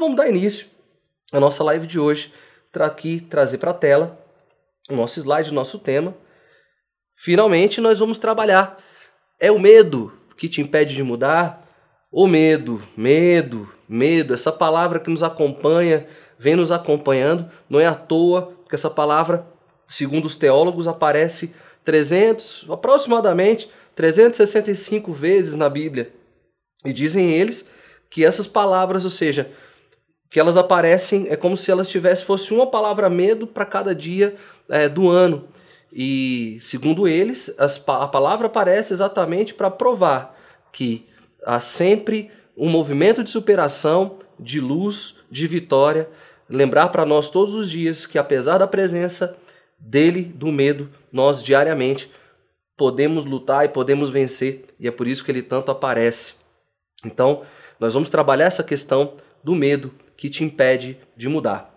vamos dar início à nossa live de hoje, tra aqui trazer para a tela o nosso slide, o nosso tema. Finalmente nós vamos trabalhar. É o medo que te impede de mudar? O medo, medo, medo, essa palavra que nos acompanha, vem nos acompanhando, não é à toa que essa palavra, segundo os teólogos, aparece 300, aproximadamente 365 vezes na Bíblia. E dizem eles que essas palavras, ou seja, que elas aparecem, é como se elas tivessem, fosse uma palavra medo para cada dia é, do ano. E, segundo eles, as, a palavra aparece exatamente para provar que há sempre um movimento de superação, de luz, de vitória. Lembrar para nós todos os dias que, apesar da presença dele, do medo, nós diariamente podemos lutar e podemos vencer, e é por isso que ele tanto aparece. Então, nós vamos trabalhar essa questão do medo que te impede de mudar.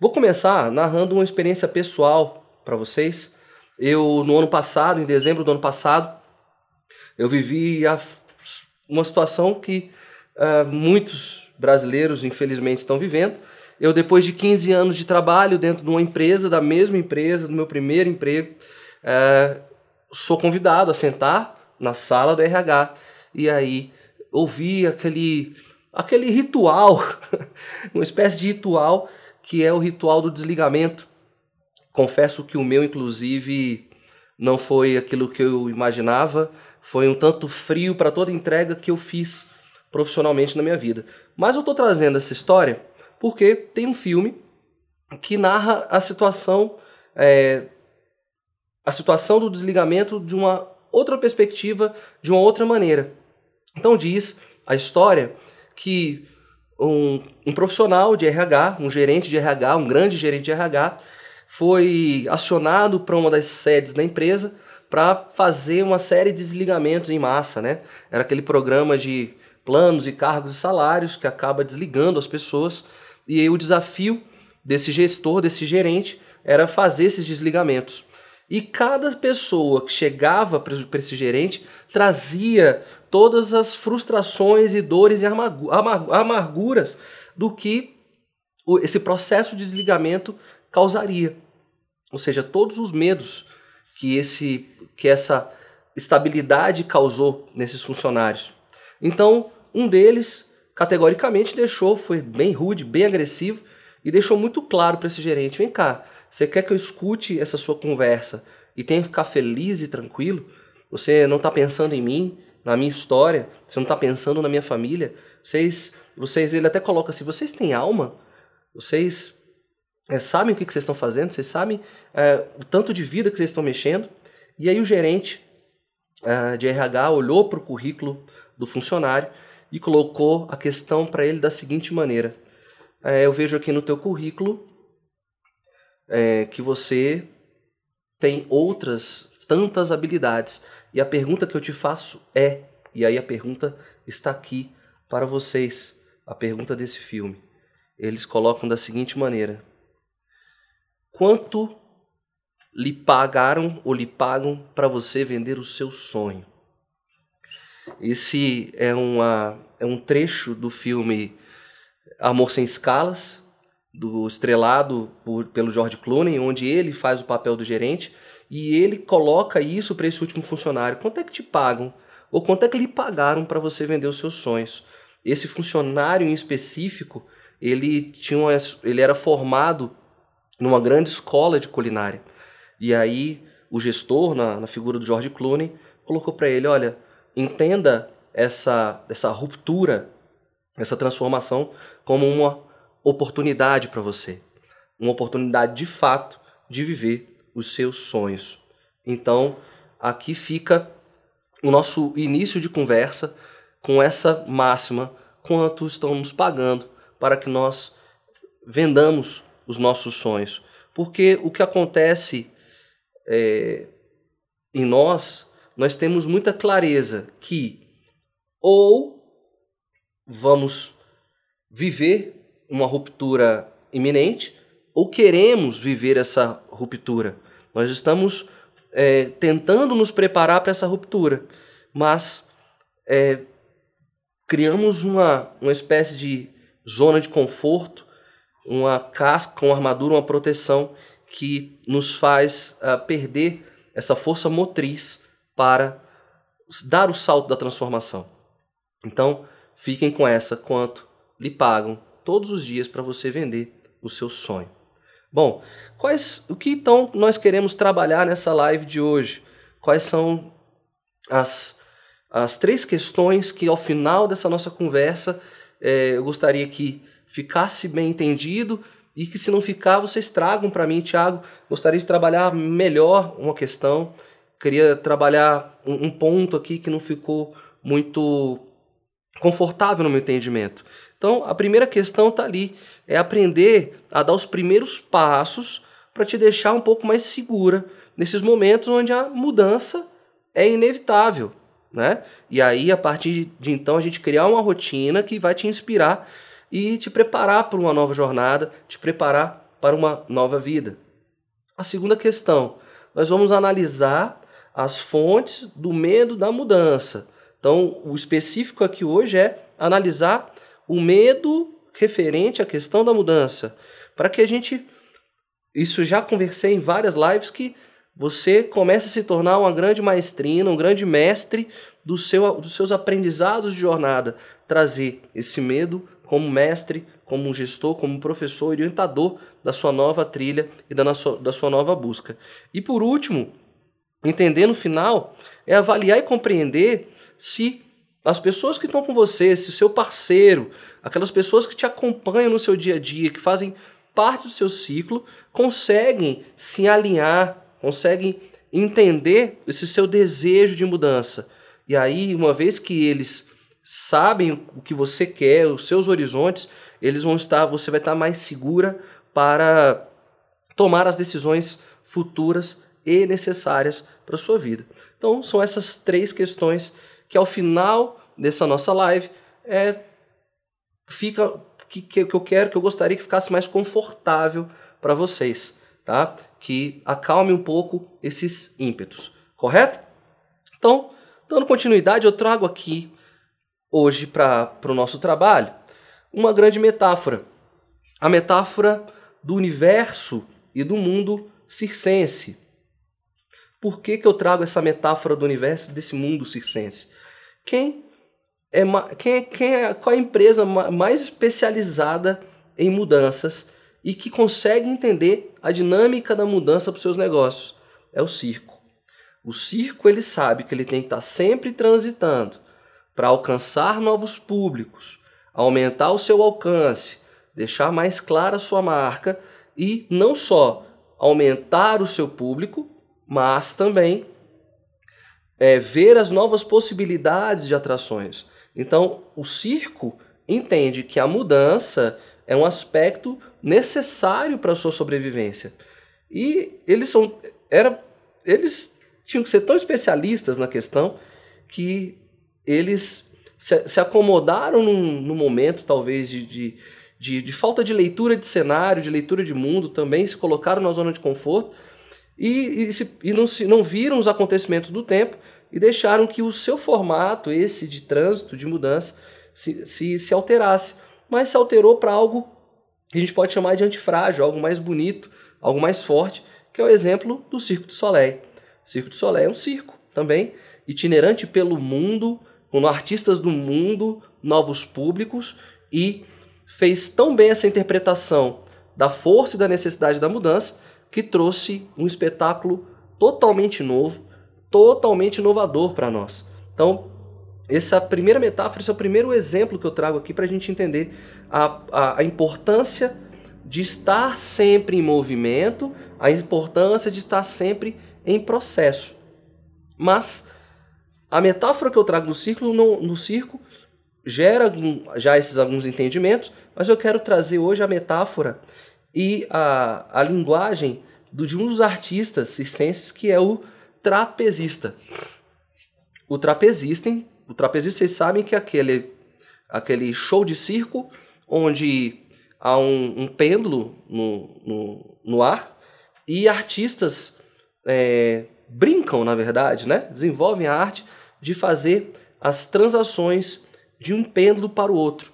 Vou começar narrando uma experiência pessoal para vocês. Eu, no ano passado, em dezembro do ano passado, eu vivi a uma situação que uh, muitos brasileiros, infelizmente, estão vivendo. Eu, depois de 15 anos de trabalho dentro de uma empresa, da mesma empresa, do meu primeiro emprego, uh, sou convidado a sentar na sala do RH e aí ouvir aquele, aquele ritual, uma espécie de ritual que é o ritual do desligamento. Confesso que o meu, inclusive, não foi aquilo que eu imaginava foi um tanto frio para toda entrega que eu fiz profissionalmente na minha vida. Mas eu estou trazendo essa história porque tem um filme que narra a situação é, a situação do desligamento de uma outra perspectiva, de uma outra maneira. Então diz a história que um, um profissional de RH, um gerente de RH, um grande gerente de RH, foi acionado para uma das sedes da empresa para fazer uma série de desligamentos em massa, né? Era aquele programa de planos e cargos e salários que acaba desligando as pessoas. E aí o desafio desse gestor, desse gerente, era fazer esses desligamentos. E cada pessoa que chegava para esse gerente trazia todas as frustrações e dores e amarguras do que esse processo de desligamento causaria. Ou seja, todos os medos que, esse, que essa estabilidade causou nesses funcionários. Então, um deles categoricamente deixou, foi bem rude, bem agressivo e deixou muito claro para esse gerente: vem cá, você quer que eu escute essa sua conversa e tenha que ficar feliz e tranquilo? Você não está pensando em mim, na minha história, você não está pensando na minha família? Vocês, vocês, ele até coloca assim: vocês têm alma? Vocês é, sabem o que, que vocês estão fazendo, vocês sabem é, o tanto de vida que vocês estão mexendo. E aí o gerente é, de RH olhou para o currículo do funcionário e colocou a questão para ele da seguinte maneira: Eu vejo aqui no teu currículo que você tem outras tantas habilidades. E a pergunta que eu te faço é, e aí a pergunta está aqui para vocês, a pergunta desse filme. Eles colocam da seguinte maneira: Quanto lhe pagaram ou lhe pagam para você vender o seu sonho? Esse é, uma, é um trecho do filme Amor Sem Escalas, do estrelado por, pelo George Clooney, onde ele faz o papel do gerente e ele coloca isso para esse último funcionário. Quanto é que te pagam? Ou quanto é que lhe pagaram para você vender os seus sonhos? Esse funcionário em específico, ele, tinha uma, ele era formado numa grande escola de culinária. E aí o gestor, na, na figura do George Clooney, colocou para ele, olha, entenda essa, essa ruptura, essa transformação como uma oportunidade para você. Uma oportunidade de fato de viver os seus sonhos. Então, aqui fica o nosso início de conversa com essa máxima: quanto estão nos pagando para que nós vendamos os nossos sonhos. Porque o que acontece é, em nós, nós temos muita clareza que ou vamos viver uma ruptura iminente, ou queremos viver essa ruptura. Nós estamos é, tentando nos preparar para essa ruptura, mas é, criamos uma, uma espécie de zona de conforto, uma casca, uma armadura, uma proteção que nos faz uh, perder essa força motriz para dar o salto da transformação. Então, fiquem com essa quanto lhe pagam todos os dias para você vender o seu sonho. Bom, quais o que então nós queremos trabalhar nessa live de hoje? Quais são as, as três questões que ao final dessa nossa conversa é, eu gostaria que ficasse bem entendido e que se não ficar vocês tragam para mim, Tiago. Gostaria de trabalhar melhor uma questão. Queria trabalhar um, um ponto aqui que não ficou muito confortável no meu entendimento. Então, a primeira questão está ali, é aprender a dar os primeiros passos para te deixar um pouco mais segura nesses momentos onde a mudança é inevitável, né? E aí, a partir de então, a gente criar uma rotina que vai te inspirar e te preparar para uma nova jornada, te preparar para uma nova vida. A segunda questão, nós vamos analisar as fontes do medo da mudança. Então, o específico aqui hoje é analisar o medo referente à questão da mudança, para que a gente isso já conversei em várias lives que você comece a se tornar uma grande maestrina, um grande mestre do seu, dos seus aprendizados de jornada, trazer esse medo como mestre, como gestor, como professor orientador da sua nova trilha e da, sua, da sua nova busca. E por último, entender no final, é avaliar e compreender se as pessoas que estão com você, se o seu parceiro, aquelas pessoas que te acompanham no seu dia a dia, que fazem parte do seu ciclo, conseguem se alinhar, conseguem entender esse seu desejo de mudança. E aí, uma vez que eles sabem o que você quer, os seus horizontes, eles vão estar, você vai estar mais segura para tomar as decisões futuras e necessárias para sua vida. Então, são essas três questões que ao final dessa nossa live é fica que, que, que eu quero, que eu gostaria que ficasse mais confortável para vocês, tá? Que acalme um pouco esses ímpetos, correto? Então, dando continuidade, eu trago aqui hoje para o nosso trabalho uma grande metáfora. A metáfora do universo e do mundo circense. Por que, que eu trago essa metáfora do universo desse mundo circense? Quem é, quem é, quem é qual é a empresa mais especializada em mudanças e que consegue entender a dinâmica da mudança para os seus negócios? É o circo. O circo ele sabe que ele tem que estar sempre transitando para alcançar novos públicos, aumentar o seu alcance, deixar mais clara a sua marca e não só aumentar o seu público, mas também é, ver as novas possibilidades de atrações. Então, o circo entende que a mudança é um aspecto necessário para a sua sobrevivência. E eles são era eles tinham que ser tão especialistas na questão que eles se, se acomodaram num, num, momento, talvez, de, de, de, de, falta de leitura de cenário, de leitura de mundo, também se colocaram na zona de conforto e, e, se, e não, se, não viram os acontecimentos do tempo e deixaram que o seu formato, esse de trânsito, de mudança, se, se, se alterasse. Mas se alterou para algo que a gente pode chamar de antifrágil, algo mais bonito, algo mais forte, que é o exemplo do Circo do Soleil. O Circo do Soleil é um circo também, itinerante pelo mundo, com artistas do mundo, novos públicos, e fez tão bem essa interpretação da força e da necessidade da mudança que trouxe um espetáculo totalmente novo, totalmente inovador para nós. Então, essa primeira metáfora, esse é o primeiro exemplo que eu trago aqui para a gente entender a, a, a importância de estar sempre em movimento, a importância de estar sempre em processo. Mas a metáfora que eu trago no círculo, no, no circo, gera já esses alguns entendimentos, mas eu quero trazer hoje a metáfora e a, a linguagem do, de um dos artistas circenses, que é o trapezista. O trapezista, o trapezista, vocês sabem que é aquele, aquele show de circo onde há um, um pêndulo no, no, no ar e artistas é, brincam, na verdade, né? desenvolvem a arte de fazer as transações de um pêndulo para o outro.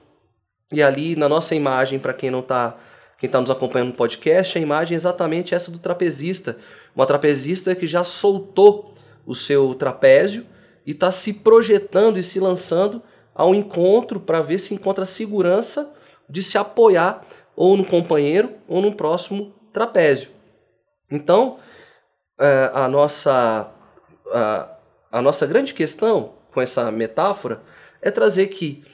E ali na nossa imagem, para quem não está quem está nos acompanhando no podcast, a imagem é exatamente essa do trapezista. Uma trapezista que já soltou o seu trapézio e está se projetando e se lançando ao encontro para ver se encontra segurança de se apoiar ou no companheiro ou no próximo trapézio. Então, é, a nossa, a, a nossa grande questão com essa metáfora é trazer que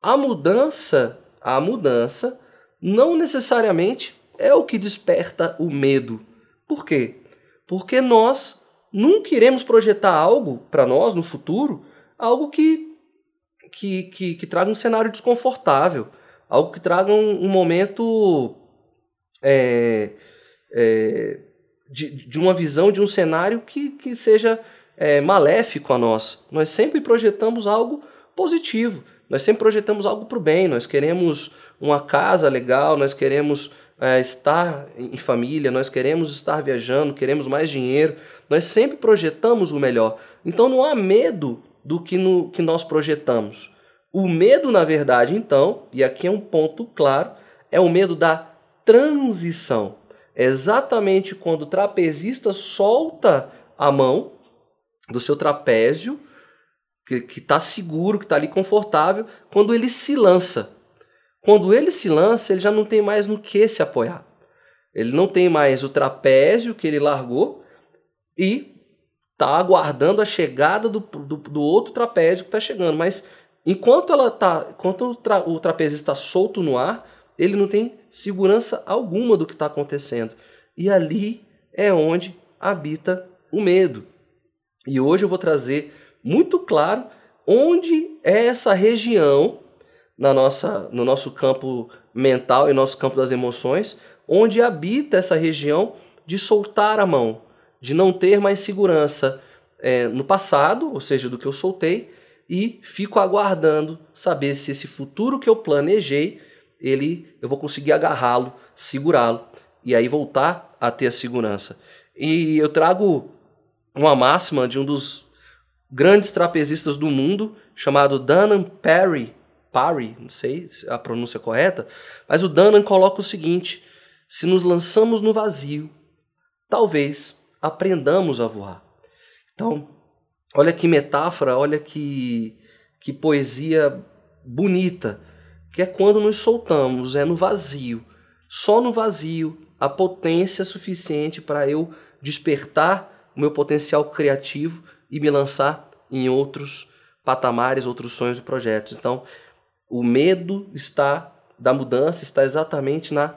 a mudança, a mudança não necessariamente é o que desperta o medo. Por quê? Porque nós nunca iremos projetar algo para nós no futuro, algo que, que, que, que, traga um cenário desconfortável, algo que traga um, um momento é, é, de, de uma visão, de um cenário que, que seja é, maléfico a nós. Nós sempre projetamos algo positivo, nós sempre projetamos algo para o bem, nós queremos uma casa legal, nós queremos é, estar em família, nós queremos estar viajando, queremos mais dinheiro, nós sempre projetamos o melhor. Então não há medo do que, no, que nós projetamos. O medo, na verdade, então, e aqui é um ponto claro, é o medo da transição. É exatamente quando o trapezista solta a mão do seu trapézio, que está seguro, que está ali confortável, quando ele se lança. Quando ele se lança, ele já não tem mais no que se apoiar. Ele não tem mais o trapézio que ele largou e está aguardando a chegada do, do, do outro trapézio que está chegando. Mas enquanto ela tá, enquanto o, tra, o trapezista está solto no ar, ele não tem segurança alguma do que está acontecendo. E ali é onde habita o medo. E hoje eu vou trazer muito claro onde é essa região na nossa, no nosso campo mental e nosso campo das emoções, onde habita essa região de soltar a mão, de não ter mais segurança é, no passado, ou seja, do que eu soltei, e fico aguardando saber se esse futuro que eu planejei, ele eu vou conseguir agarrá-lo, segurá-lo e aí voltar a ter a segurança. E eu trago uma máxima de um dos grandes trapezistas do mundo, chamado Danan Perry, Parry, não sei a pronúncia correta, mas o Danan coloca o seguinte: se nos lançamos no vazio, talvez aprendamos a voar. Então, olha que metáfora, olha que, que poesia bonita, que é quando nos soltamos, é no vazio. Só no vazio a potência suficiente para eu despertar o meu potencial criativo e me lançar em outros patamares, outros sonhos e projetos. Então, o medo está da mudança está exatamente na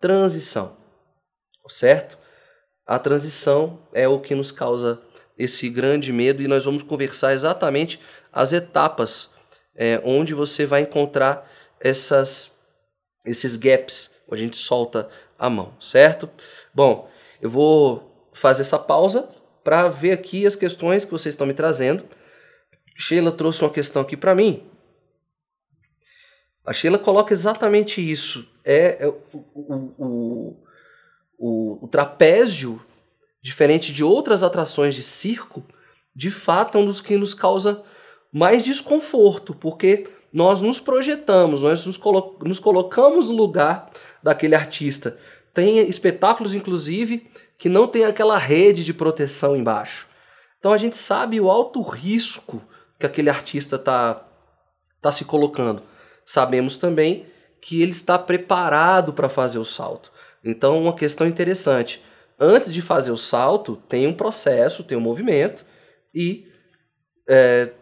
transição, certo? A transição é o que nos causa esse grande medo e nós vamos conversar exatamente as etapas é, onde você vai encontrar essas, esses gaps, onde a gente solta a mão, certo? Bom, eu vou fazer essa pausa para ver aqui as questões que vocês estão me trazendo. Sheila trouxe uma questão aqui para mim a Sheila coloca exatamente isso. É, é o, o, o, o, trapézio, diferente de outras atrações de circo, de fato é um dos que nos causa mais desconforto, porque nós nos projetamos, nós nos, colo nos colocamos no lugar daquele artista. Tem espetáculos, inclusive, que não tem aquela rede de proteção embaixo. Então a gente sabe o alto risco que aquele artista está tá se colocando sabemos também que ele está preparado para fazer o salto. Então, uma questão interessante: antes de fazer o salto, tem um processo, tem um movimento e é,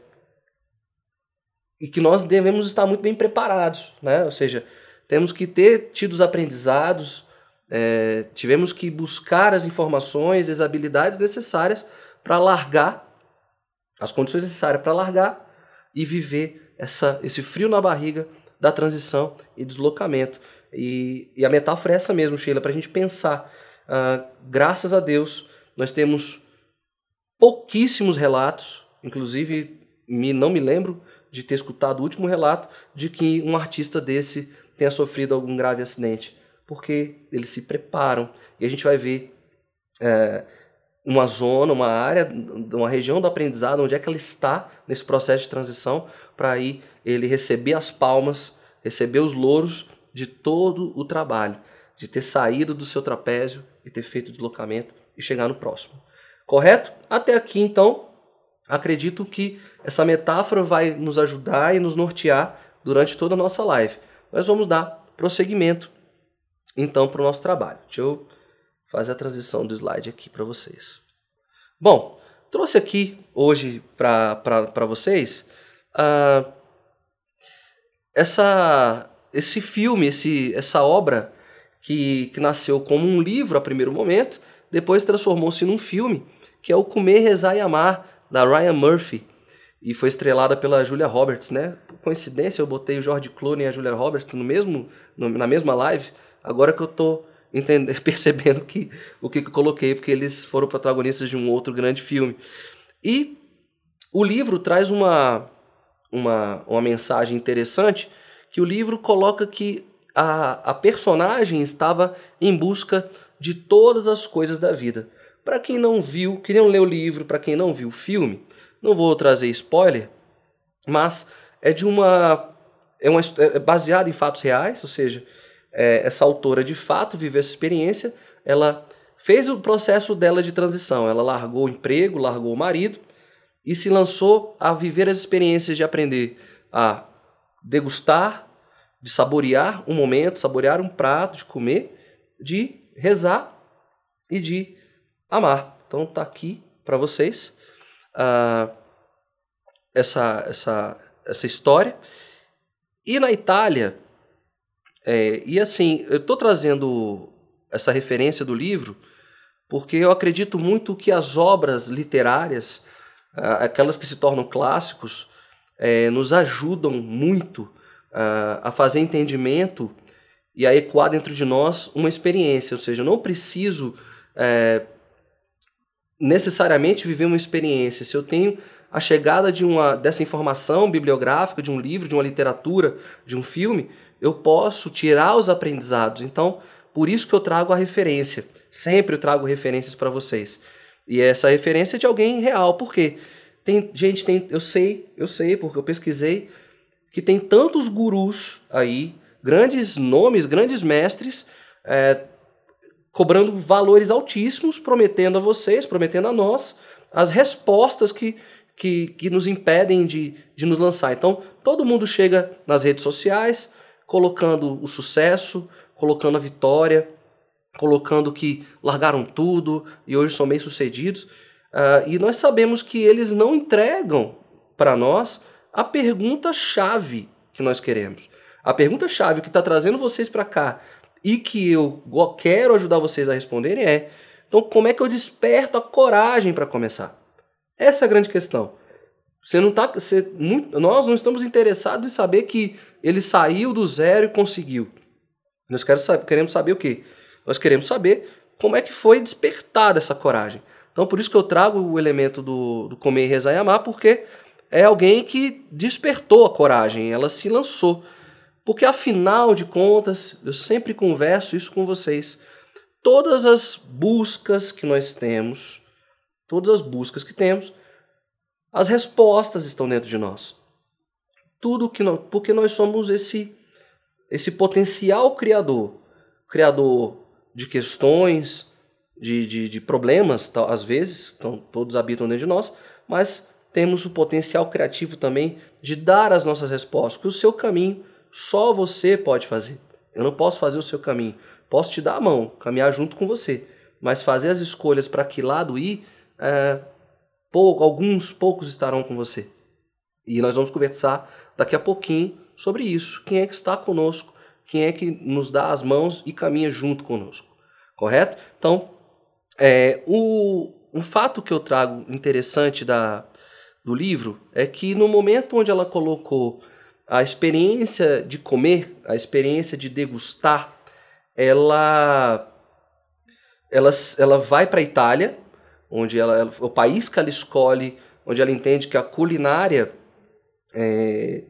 e que nós devemos estar muito bem preparados, né? Ou seja, temos que ter tido os aprendizados, é, tivemos que buscar as informações, as habilidades necessárias para largar, as condições necessárias para largar e viver essa, esse frio na barriga da transição e deslocamento. E, e a metáfora é essa mesmo, Sheila, para a gente pensar. Uh, graças a Deus, nós temos pouquíssimos relatos, inclusive me, não me lembro de ter escutado o último relato de que um artista desse tenha sofrido algum grave acidente, porque eles se preparam e a gente vai ver é, uma zona, uma área, uma região do aprendizado, onde é que ela está nesse processo de transição, para aí ele receber as palmas receber os louros de todo o trabalho, de ter saído do seu trapézio e ter feito o deslocamento e chegar no próximo. Correto? Até aqui, então, acredito que essa metáfora vai nos ajudar e nos nortear durante toda a nossa live. Nós vamos dar prosseguimento, então, para o nosso trabalho. Deixa eu fazer a transição do slide aqui para vocês. Bom, trouxe aqui hoje para vocês uh, essa, esse filme, esse, essa obra que, que nasceu como um livro a primeiro momento, depois transformou-se num filme, que é o Comer, Rezar e Amar, da Ryan Murphy, e foi estrelada pela Julia Roberts, né? Por coincidência, eu botei o George Clooney e a Julia Roberts no mesmo, no, na mesma live, agora que eu tô entender, percebendo que, o que, que eu coloquei, porque eles foram protagonistas de um outro grande filme. E o livro traz uma, uma, uma mensagem interessante, que o livro coloca que a, a personagem estava em busca de todas as coisas da vida. Para quem não viu, queriam ler o livro, para quem não viu o filme, não vou trazer spoiler, mas é de uma é, uma, é baseado em fatos reais, ou seja, é, essa autora de fato viveu essa experiência, ela fez o processo dela de transição, ela largou o emprego, largou o marido e se lançou a viver as experiências de aprender a degustar, de saborear um momento, saborear um prato, de comer, de rezar e de amar. Então tá aqui para vocês uh, essa, essa, essa história. E na Itália, é, e assim, eu estou trazendo essa referência do livro porque eu acredito muito que as obras literárias, aquelas que se tornam clássicos, é, nos ajudam muito uh, a fazer entendimento e a ecoar dentro de nós uma experiência. Ou seja, eu não preciso é, necessariamente viver uma experiência. Se eu tenho a chegada de uma, dessa informação bibliográfica, de um livro, de uma literatura, de um filme, eu posso tirar os aprendizados. Então, por isso que eu trago a referência. Sempre eu trago referências para vocês. E essa referência é de alguém real. Por quê? Tem gente, tem, eu sei, eu sei, porque eu pesquisei, que tem tantos gurus aí, grandes nomes, grandes mestres, é, cobrando valores altíssimos, prometendo a vocês, prometendo a nós, as respostas que, que, que nos impedem de, de nos lançar. Então, todo mundo chega nas redes sociais, colocando o sucesso, colocando a vitória, colocando que largaram tudo e hoje são bem-sucedidos. Uh, e nós sabemos que eles não entregam para nós a pergunta-chave que nós queremos. A pergunta-chave que está trazendo vocês para cá e que eu quero ajudar vocês a responderem é: então, como é que eu desperto a coragem para começar? Essa é a grande questão. Você não tá, você, muito, nós não estamos interessados em saber que ele saiu do zero e conseguiu. Nós queremos saber o quê? Nós queremos saber como é que foi despertada essa coragem. Então, por isso que eu trago o elemento do, do comer, rezar e amar, porque é alguém que despertou a coragem, ela se lançou. Porque afinal de contas, eu sempre converso isso com vocês. Todas as buscas que nós temos, todas as buscas que temos, as respostas estão dentro de nós. Tudo que nós, porque nós somos esse esse potencial criador, criador de questões, de, de, de problemas, às vezes, então, todos habitam dentro de nós, mas temos o potencial criativo também de dar as nossas respostas, porque o seu caminho só você pode fazer. Eu não posso fazer o seu caminho. Posso te dar a mão, caminhar junto com você. Mas fazer as escolhas para que lado ir, é, pouco, alguns poucos estarão com você. E nós vamos conversar daqui a pouquinho sobre isso. Quem é que está conosco? Quem é que nos dá as mãos e caminha junto conosco? Correto? Então, é, o, um fato que eu trago interessante da, do livro é que no momento onde ela colocou a experiência de comer, a experiência de degustar, ela ela, ela vai para a Itália, onde ela, o país que ela escolhe, onde ela entende que a culinária é,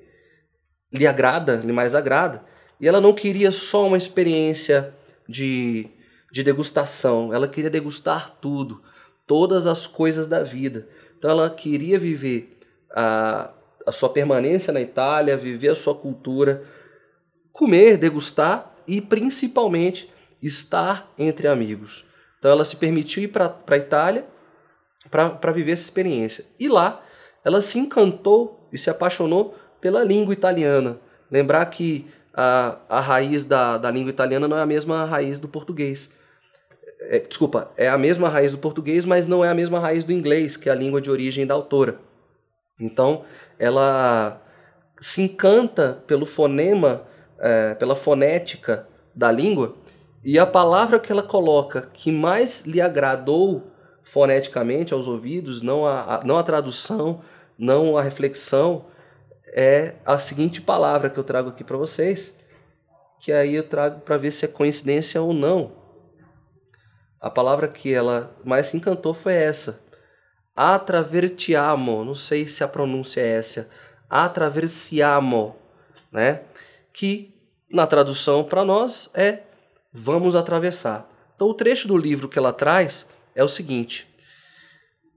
lhe agrada, lhe mais agrada, e ela não queria só uma experiência de, de degustação, ela queria degustar tudo, todas as coisas da vida. Então ela queria viver a, a sua permanência na Itália, viver a sua cultura comer, degustar e principalmente estar entre amigos. Então ela se permitiu ir para a Itália para viver essa experiência. E lá ela se encantou e se apaixonou pela língua italiana. Lembrar que a, a raiz da, da língua italiana não é a mesma raiz do português. É, desculpa, é a mesma raiz do português, mas não é a mesma raiz do inglês, que é a língua de origem da autora. Então, ela se encanta pelo fonema, é, pela fonética da língua, e a palavra que ela coloca que mais lhe agradou foneticamente aos ouvidos, não a, a, não a tradução, não a reflexão, é a seguinte palavra que eu trago aqui para vocês, que aí eu trago para ver se é coincidência ou não. A palavra que ela mais se encantou foi essa. Atravertiamo, não sei se a pronúncia é essa. Atraversiamo, né? Que na tradução para nós é vamos atravessar. Então o trecho do livro que ela traz é o seguinte.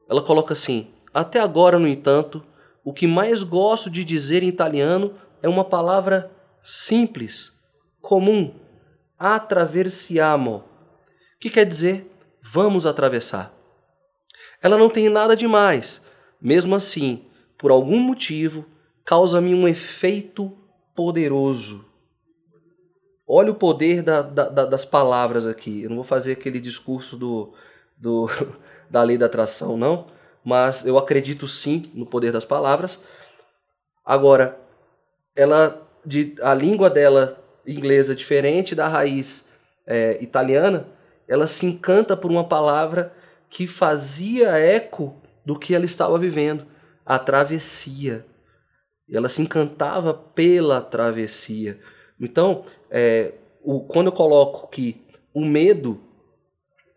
Ela coloca assim: Até agora, no entanto, o que mais gosto de dizer em italiano é uma palavra simples, comum, attraversiamo, que quer dizer vamos atravessar. Ela não tem nada demais, mesmo assim, por algum motivo, causa-me um efeito poderoso. Olha o poder da, da, das palavras aqui. Eu não vou fazer aquele discurso do, do, da lei da atração, não mas eu acredito sim no poder das palavras. Agora, ela de, a língua dela inglesa diferente da raiz é, italiana, ela se encanta por uma palavra que fazia eco do que ela estava vivendo, a travessia. Ela se encantava pela travessia. Então, é, o, quando eu coloco que o medo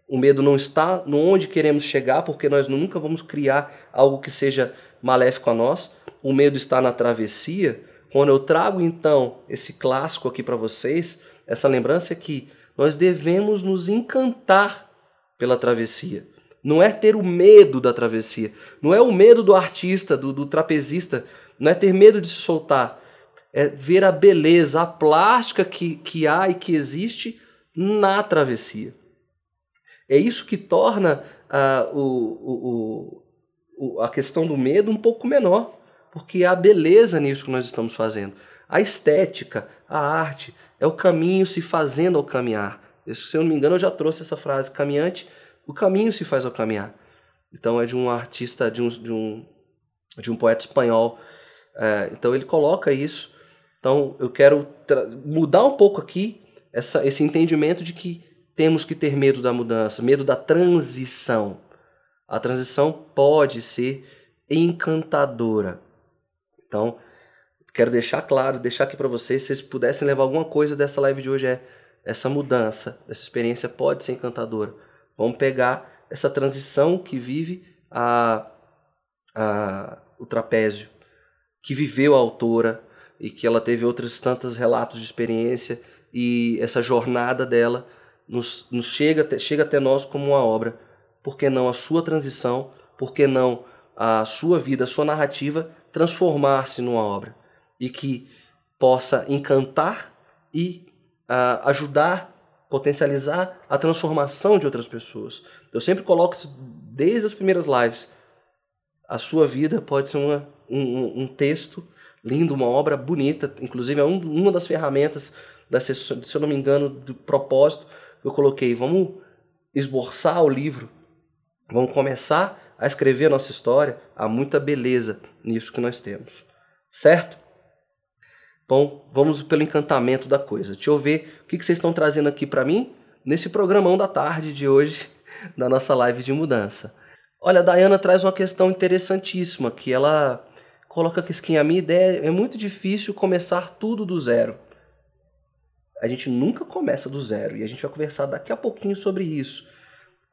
o medo não está no onde queremos chegar, porque nós nunca vamos criar algo que seja maléfico a nós. O medo está na travessia. Quando eu trago então esse clássico aqui para vocês, essa lembrança é que nós devemos nos encantar pela travessia. Não é ter o medo da travessia. Não é o medo do artista, do, do trapezista. Não é ter medo de se soltar. É ver a beleza, a plástica que, que há e que existe na travessia. É isso que torna uh, o, o, o, a questão do medo um pouco menor, porque há beleza nisso que nós estamos fazendo. A estética, a arte, é o caminho se fazendo ao caminhar. Se eu não me engano, eu já trouxe essa frase: caminhante, o caminho se faz ao caminhar. Então é de um artista, de um, de um, de um poeta espanhol. É, então ele coloca isso. Então eu quero mudar um pouco aqui essa, esse entendimento de que temos que ter medo da mudança, medo da transição. A transição pode ser encantadora. Então, quero deixar claro, deixar aqui para vocês, se vocês pudessem levar alguma coisa dessa live de hoje é essa mudança, essa experiência pode ser encantadora. Vamos pegar essa transição que vive a, a, o trapézio, que viveu a autora e que ela teve outros tantos relatos de experiência e essa jornada dela nos, nos chega, chega até nós como uma obra. Por que não a sua transição? Por que não a sua vida, a sua narrativa transformar-se numa obra? E que possa encantar e uh, ajudar, potencializar a transformação de outras pessoas. Eu sempre coloco isso desde as primeiras lives. A sua vida pode ser uma, um, um texto lindo, uma obra bonita, inclusive é um, uma das ferramentas, da, se eu não me engano, do propósito eu coloquei, vamos esboçar o livro, vamos começar a escrever a nossa história. Há muita beleza nisso que nós temos, certo? Bom, vamos pelo encantamento da coisa. Deixa eu ver o que vocês estão trazendo aqui para mim nesse programão da tarde de hoje, da nossa live de mudança. Olha, a Dayana traz uma questão interessantíssima, que ela coloca que a minha ideia é muito difícil começar tudo do zero. A gente nunca começa do zero e a gente vai conversar daqui a pouquinho sobre isso.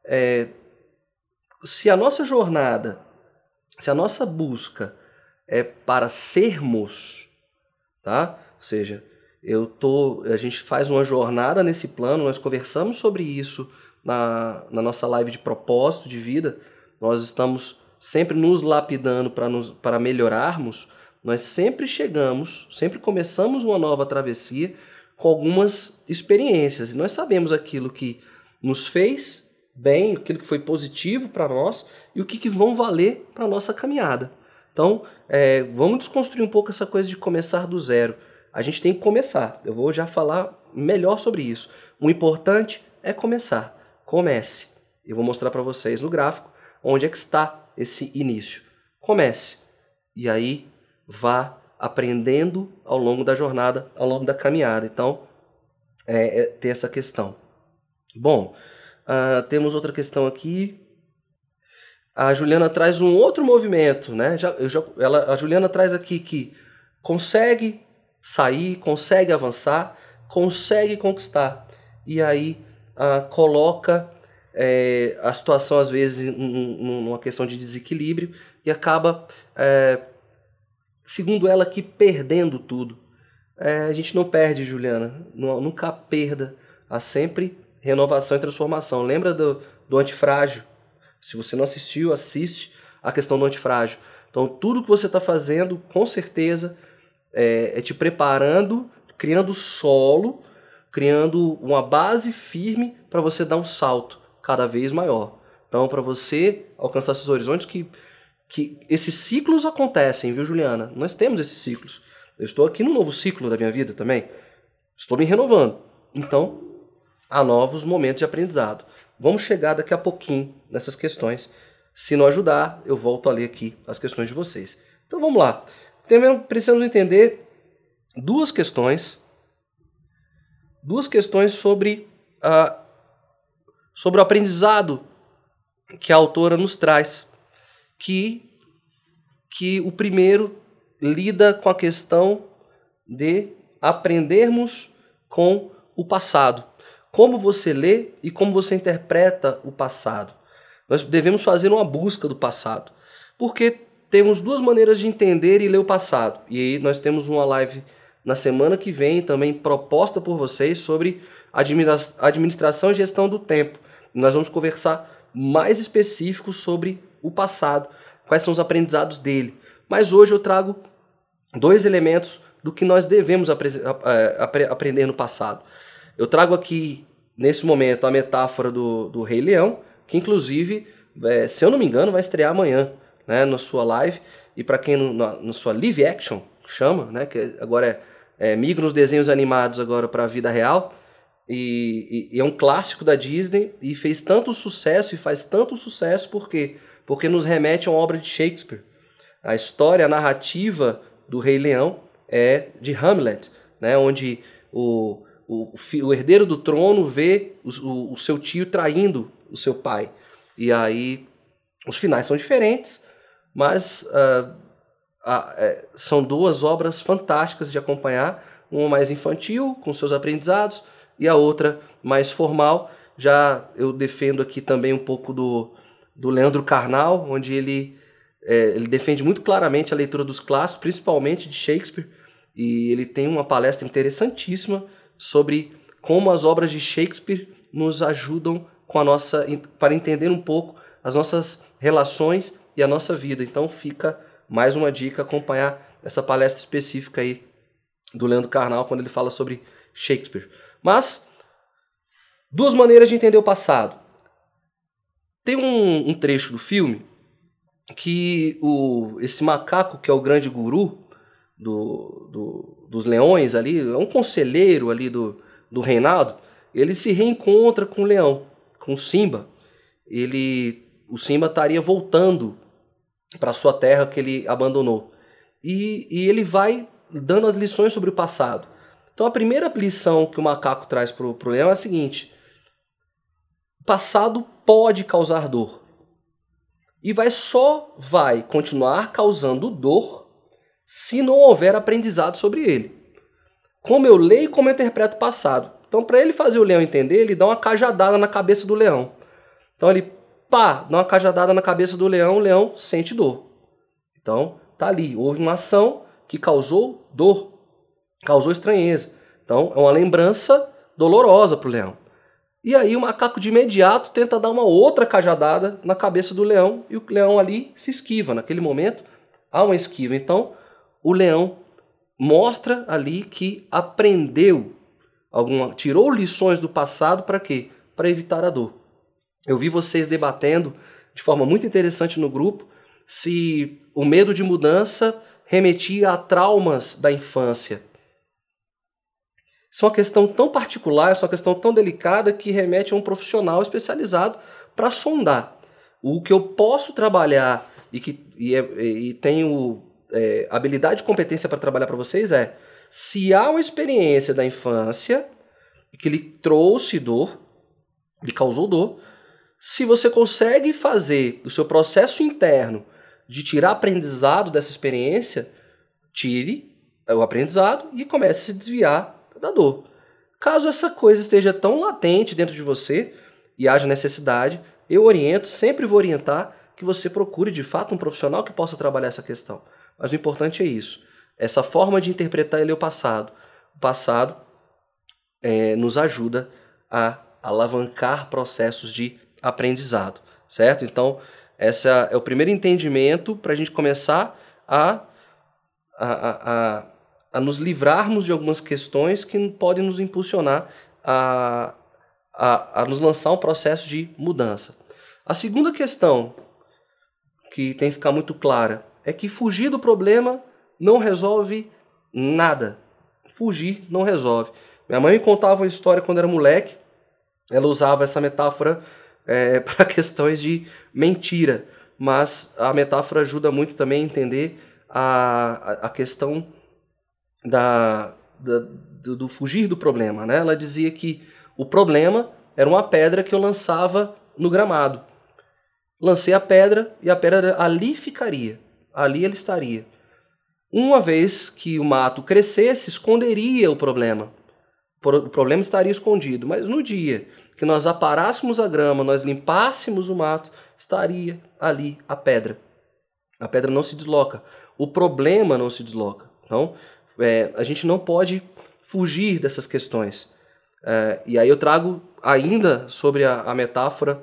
É, se a nossa jornada, se a nossa busca é para sermos, tá? Ou seja, eu tô, a gente faz uma jornada nesse plano, nós conversamos sobre isso na, na nossa live de propósito de vida, nós estamos sempre nos lapidando para nos para melhorarmos, nós sempre chegamos, sempre começamos uma nova travessia com algumas experiências. E nós sabemos aquilo que nos fez bem, aquilo que foi positivo para nós e o que, que vão valer para a nossa caminhada. Então, é, vamos desconstruir um pouco essa coisa de começar do zero. A gente tem que começar. Eu vou já falar melhor sobre isso. O importante é começar. Comece. Eu vou mostrar para vocês no gráfico onde é que está esse início. Comece. E aí vá aprendendo ao longo da jornada, ao longo da caminhada. Então, é, é ter essa questão. Bom, uh, temos outra questão aqui. A Juliana traz um outro movimento, né? Já, já, ela, a Juliana traz aqui que consegue sair, consegue avançar, consegue conquistar. E aí uh, coloca é, a situação, às vezes, numa questão de desequilíbrio e acaba é, segundo ela aqui, perdendo tudo. É, a gente não perde, Juliana. nunca perda. Há sempre renovação e transformação. Lembra do, do antifrágil? Se você não assistiu, assiste a questão do antifrágil. Então, tudo que você está fazendo, com certeza, é, é te preparando, criando solo, criando uma base firme para você dar um salto cada vez maior. Então, para você alcançar esses horizontes que que esses ciclos acontecem, viu, Juliana? Nós temos esses ciclos. Eu estou aqui no novo ciclo da minha vida também. Estou me renovando. Então, há novos momentos de aprendizado. Vamos chegar daqui a pouquinho nessas questões. Se não ajudar, eu volto a ler aqui as questões de vocês. Então vamos lá. Precisamos entender duas questões. Duas questões sobre, a, sobre o aprendizado que a autora nos traz que, que o primeiro lida com a questão de aprendermos com o passado. Como você lê e como você interpreta o passado. Nós devemos fazer uma busca do passado. Porque temos duas maneiras de entender e ler o passado. E aí nós temos uma live na semana que vem também proposta por vocês sobre administração e gestão do tempo. Nós vamos conversar mais específico sobre o passado, quais são os aprendizados dele. Mas hoje eu trago dois elementos do que nós devemos apre apre aprender no passado. Eu trago aqui, nesse momento, a metáfora do, do Rei Leão, que inclusive, é, se eu não me engano, vai estrear amanhã, né, na sua live. E para quem na, na, sua live action chama, né, que agora é, é migra os desenhos animados agora para a vida real. E, e, e, é um clássico da Disney e fez tanto sucesso e faz tanto sucesso porque porque nos remete a uma obra de Shakespeare. A história, a narrativa do Rei Leão é de Hamlet, né, onde o, o, o herdeiro do trono vê o, o, seu tio traindo o seu pai. E aí os finais são diferentes, mas uh, são duas obras fantásticas de acompanhar, uma mais infantil, com seus aprendizados, e a outra mais formal. Já eu defendo aqui também um pouco do, do Leandro Carnal, onde ele, é, ele defende muito claramente a leitura dos clássicos, principalmente de Shakespeare, e ele tem uma palestra interessantíssima sobre como as obras de Shakespeare nos ajudam com a nossa para entender um pouco as nossas relações e a nossa vida. Então fica mais uma dica acompanhar essa palestra específica aí do Leandro Carnal quando ele fala sobre Shakespeare. Mas duas maneiras de entender o passado. Tem um, um trecho do filme que o, esse macaco, que é o grande guru do, do, dos leões ali, é um conselheiro ali do, do reinado, ele se reencontra com o leão, com o Simba. Ele, o Simba estaria voltando para sua terra que ele abandonou. E, e ele vai dando as lições sobre o passado. Então a primeira lição que o macaco traz para o leão é a seguinte: passado pode causar dor. E vai só vai continuar causando dor se não houver aprendizado sobre ele. Como eu leio e como eu interpreto o passado. Então, para ele fazer o leão entender, ele dá uma cajadada na cabeça do leão. Então, ele pá, dá uma cajadada na cabeça do leão, o leão sente dor. Então, tá ali, houve uma ação que causou dor, causou estranheza. Então, é uma lembrança dolorosa para o leão. E aí o macaco de imediato tenta dar uma outra cajadada na cabeça do leão e o leão ali se esquiva. Naquele momento há uma esquiva. Então o leão mostra ali que aprendeu alguma, tirou lições do passado para quê? Para evitar a dor. Eu vi vocês debatendo de forma muito interessante no grupo se o medo de mudança remetia a traumas da infância. Isso é uma questão tão particular, é uma questão tão delicada que remete a um profissional especializado para sondar. O que eu posso trabalhar e que e, é, e tenho é, habilidade e competência para trabalhar para vocês é se há uma experiência da infância que lhe trouxe dor, lhe causou dor, se você consegue fazer o seu processo interno de tirar aprendizado dessa experiência, tire o aprendizado e comece a se desviar da dor. Caso essa coisa esteja tão latente dentro de você e haja necessidade, eu oriento, sempre vou orientar que você procure de fato um profissional que possa trabalhar essa questão. Mas o importante é isso, essa forma de interpretar ele é o passado. O passado é, nos ajuda a alavancar processos de aprendizado, certo? Então, esse é o primeiro entendimento para a gente começar a, a, a, a, nos livrarmos de algumas questões que podem nos impulsionar a, a, a nos lançar um processo de mudança. A segunda questão que tem que ficar muito clara é que fugir do problema não resolve nada. Fugir não resolve. Minha mãe me contava uma história quando era moleque. Ela usava essa metáfora é, para questões de mentira, mas a metáfora ajuda muito também a entender a, a, questão da, da do, do, fugir do problema. Né? Ela dizia que o problema era uma pedra que eu lançava no gramado. Lancei a pedra e a pedra ali ficaria, ali ela estaria. Uma vez que o mato crescesse, esconderia o problema. O problema estaria escondido, mas no dia que nós aparássemos a grama, nós limpássemos o mato, estaria ali a pedra. A pedra não se desloca, o problema não se desloca. Então, é, a gente não pode fugir dessas questões. É, e aí eu trago ainda sobre a, a metáfora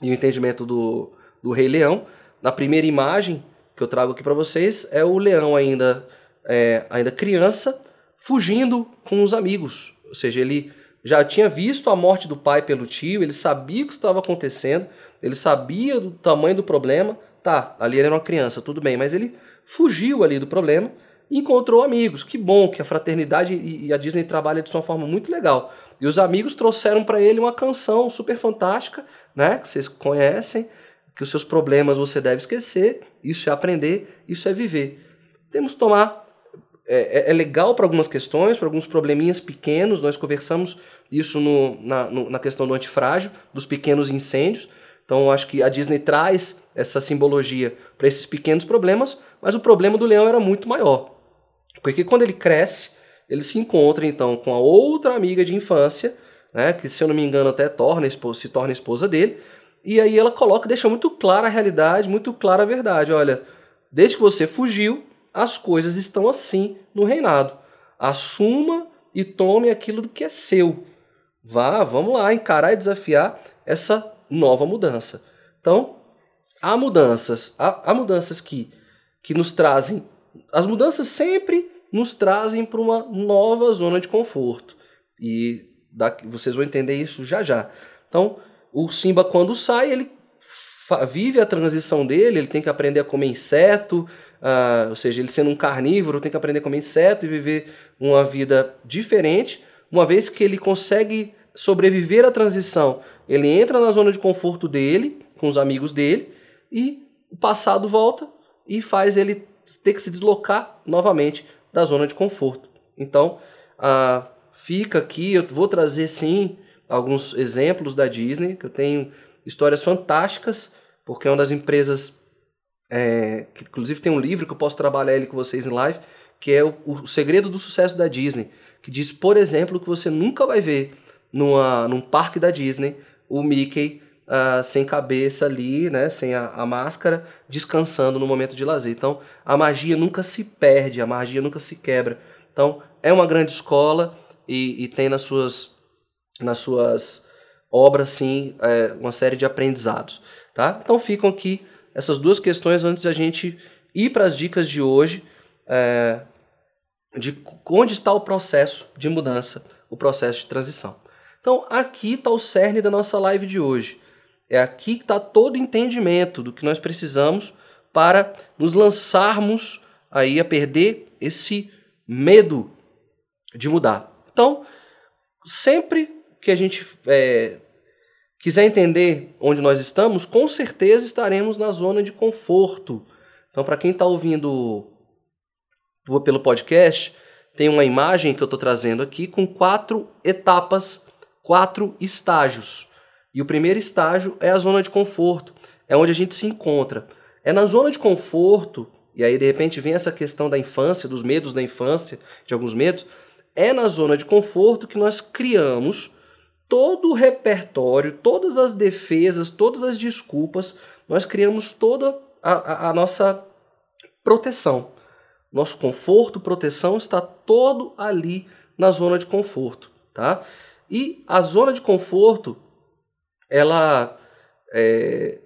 e o entendimento do, do Rei Leão. Na primeira imagem que eu trago aqui para vocês é o leão ainda, é, ainda criança, fugindo com os amigos. Ou seja, ele já tinha visto a morte do pai pelo tio, ele sabia o que estava acontecendo, ele sabia do tamanho do problema. Tá, ali ele era uma criança, tudo bem, mas ele fugiu ali do problema encontrou amigos. Que bom que a fraternidade e a Disney trabalham de uma forma muito legal. E os amigos trouxeram para ele uma canção super fantástica, né, que vocês conhecem, que os seus problemas você deve esquecer. Isso é aprender, isso é viver. Temos que tomar é, é, é legal para algumas questões, para alguns probleminhas pequenos. Nós conversamos isso no, na, no, na questão do antifrágil, dos pequenos incêndios. Então, acho que a Disney traz essa simbologia para esses pequenos problemas, mas o problema do leão era muito maior. Porque quando ele cresce, ele se encontra então com a outra amiga de infância, né, que se eu não me engano até torna, se torna esposa dele, e aí ela coloca, deixa muito clara a realidade, muito clara a verdade. Olha, desde que você fugiu, as coisas estão assim no reinado. Assuma e tome aquilo que é seu. Vá, vamos lá, encarar e desafiar essa nova mudança. Então, há mudanças, há, há mudanças que, que nos trazem. As mudanças sempre nos trazem para uma nova zona de conforto. E daqui, vocês vão entender isso já já. Então, o Simba, quando sai, ele vive a transição dele, ele tem que aprender a comer inseto, Uh, ou seja, ele sendo um carnívoro tem que aprender a comer inseto e viver uma vida diferente. Uma vez que ele consegue sobreviver à transição, ele entra na zona de conforto dele, com os amigos dele, e o passado volta e faz ele ter que se deslocar novamente da zona de conforto. Então, uh, fica aqui, eu vou trazer sim alguns exemplos da Disney, que eu tenho histórias fantásticas, porque é uma das empresas é, que inclusive tem um livro que eu posso trabalhar ele com vocês em live, que é o, o Segredo do Sucesso da Disney, que diz, por exemplo, que você nunca vai ver numa, num parque da Disney o Mickey uh, sem cabeça ali, né, sem a, a, máscara, descansando no momento de lazer. Então, a magia nunca se perde, a magia nunca se quebra. Então, é uma grande escola e, e tem nas suas, nas suas obras, sim, é, uma série de aprendizados. Tá? Então, ficam aqui essas duas questões antes da gente ir para as dicas de hoje, é, de onde está o processo de mudança o processo de transição. Então, aqui está o cerne da nossa live de hoje. É aqui que está todo o entendimento do que nós precisamos para nos lançarmos aí a perder esse medo de mudar. Então, sempre que a gente é, quiser entender onde nós estamos, com certeza estaremos na zona de conforto. Então, para quem está ouvindo pelo podcast, tem uma imagem que eu estou trazendo aqui com quatro etapas, quatro estágios. E o primeiro estágio é a zona de conforto, é onde a gente se encontra. É na zona de conforto, e aí de repente vem essa questão da infância, dos medos da infância, de alguns medos, é na zona de conforto que nós criamos todo o repertório, todas as defesas, todas as desculpas, nós criamos toda a, a, a nossa proteção. Nosso conforto, proteção está todo ali na zona de conforto, tá? E a zona de conforto, ela é,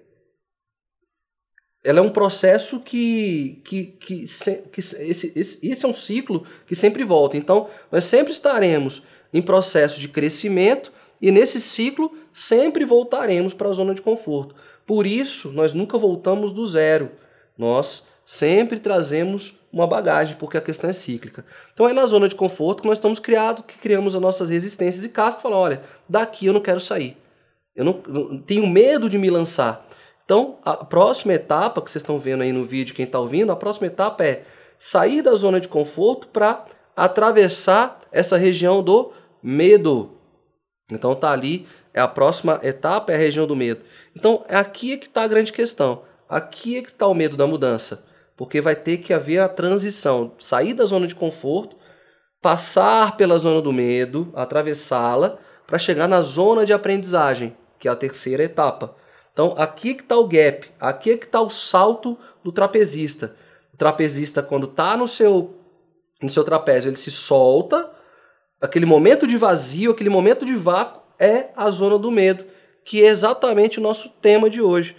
ela é um processo que, que, que, que esse, esse, esse é um ciclo que sempre volta. Então, nós sempre estaremos em processo de crescimento e nesse ciclo sempre voltaremos para a zona de conforto. Por isso, nós nunca voltamos do zero. Nós sempre trazemos uma bagagem, porque a questão é cíclica. Então é na zona de conforto que nós estamos criados, que criamos as nossas resistências e cascas e falamos, olha, daqui eu não quero sair. Eu não, tenho medo de me lançar. Então, a próxima etapa que vocês estão vendo aí no vídeo, quem está ouvindo, a próxima etapa é sair da zona de conforto para atravessar essa região do medo. Então tá ali, é a próxima etapa, é a região do medo. Então, aqui é que está a grande questão. Aqui é que está o medo da mudança. Porque vai ter que haver a transição, sair da zona de conforto, passar pela zona do medo, atravessá-la, para chegar na zona de aprendizagem, que é a terceira etapa. Então, aqui que está o gap, aqui que está o salto do trapezista. O trapezista, quando está no seu, no seu trapézio, ele se solta, aquele momento de vazio, aquele momento de vácuo, é a zona do medo, que é exatamente o nosso tema de hoje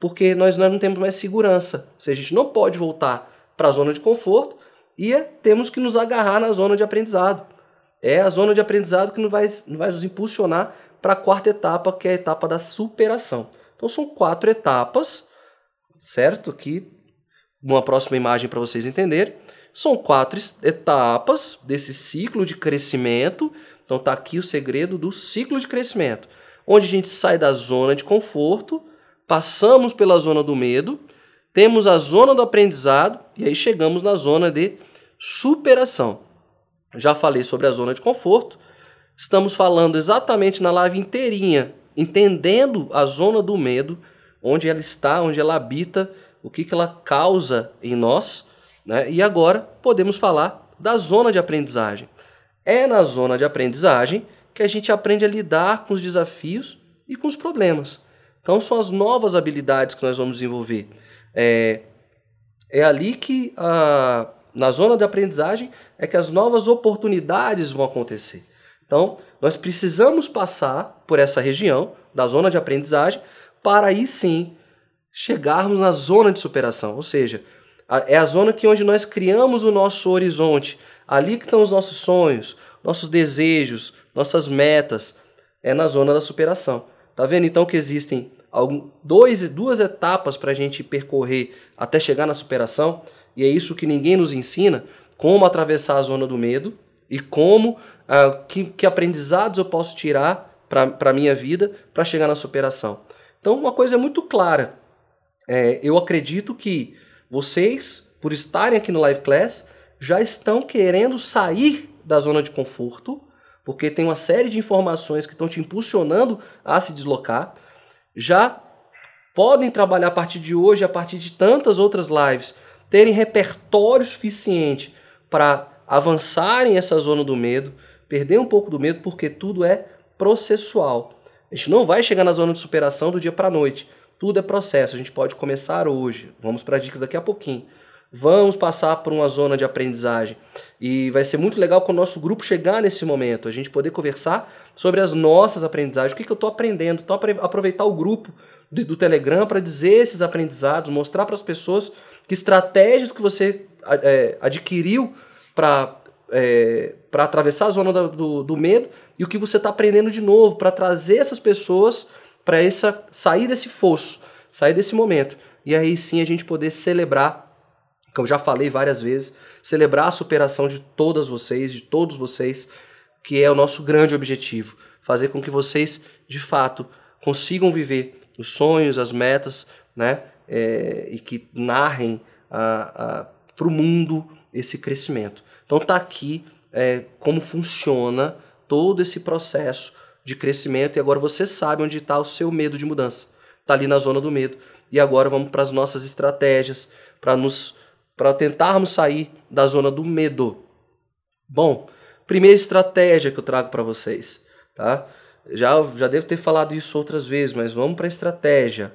porque nós, nós não temos mais segurança. Ou seja, a gente não pode voltar para a zona de conforto e é, temos que nos agarrar na zona de aprendizado. É a zona de aprendizado que nos vai, vai nos impulsionar para a quarta etapa, que é a etapa da superação. Então são quatro etapas, certo? Aqui, uma próxima imagem para vocês entenderem. São quatro etapas desse ciclo de crescimento. Então está aqui o segredo do ciclo de crescimento, onde a gente sai da zona de conforto passamos pela zona do medo, temos a zona do aprendizado e aí chegamos na zona de superação. Já falei sobre a zona de conforto, estamos falando exatamente na live inteirinha, entendendo a zona do medo, onde ela está, onde ela habita, o que, que ela causa em nós, né? e agora podemos falar da zona de aprendizagem. É na zona de aprendizagem que a gente aprende a lidar com os desafios e com os problemas. Então são as novas habilidades que nós vamos desenvolver. É, é ali que, a, na zona de aprendizagem, é que as novas oportunidades vão acontecer. Então, nós precisamos passar por essa região da zona de aprendizagem para aí sim chegarmos na zona de superação. Ou seja, é a zona que onde nós criamos o nosso horizonte. Ali que estão os nossos sonhos, nossos desejos, nossas metas. É na zona da superação. Tá vendo então que existem dois, duas etapas para a gente percorrer até chegar na superação? E é isso que ninguém nos ensina: como atravessar a zona do medo e como, uh, que, que aprendizados eu posso tirar para a minha vida para chegar na superação. Então, uma coisa é muito clara. É, eu acredito que vocês, por estarem aqui no Live Class, já estão querendo sair da zona de conforto porque tem uma série de informações que estão te impulsionando a se deslocar. Já podem trabalhar a partir de hoje, a partir de tantas outras lives, terem repertório suficiente para avançarem essa zona do medo, perder um pouco do medo, porque tudo é processual. A gente não vai chegar na zona de superação do dia para a noite. Tudo é processo. A gente pode começar hoje. Vamos para dicas daqui a pouquinho. Vamos passar por uma zona de aprendizagem. E vai ser muito legal com o nosso grupo chegar nesse momento, a gente poder conversar sobre as nossas aprendizagens, o que, que eu estou aprendendo, então aproveitar o grupo do, Telegram para dizer esses aprendizados, mostrar para as pessoas que estratégias que você é, adquiriu para é, para atravessar a zona do, do, do, medo e o que você está aprendendo de novo para trazer essas pessoas para essa sair desse fosso, sair desse momento. E aí sim a gente poder celebrar, como já falei várias vezes, celebrar a superação de todas vocês, de todos vocês, que é o nosso grande objetivo. Fazer com que vocês, de fato, consigam viver os sonhos, as metas, né? É, e que narrem para o mundo esse crescimento. Então tá aqui é, como funciona todo esse processo de crescimento e agora você sabe onde está o seu medo de mudança. Está ali na zona do medo. E agora vamos para as nossas estratégias para nos para tentarmos sair da zona do medo. Bom, primeira estratégia que eu trago para vocês, tá? Já já devo ter falado isso outras vezes, mas vamos para a estratégia.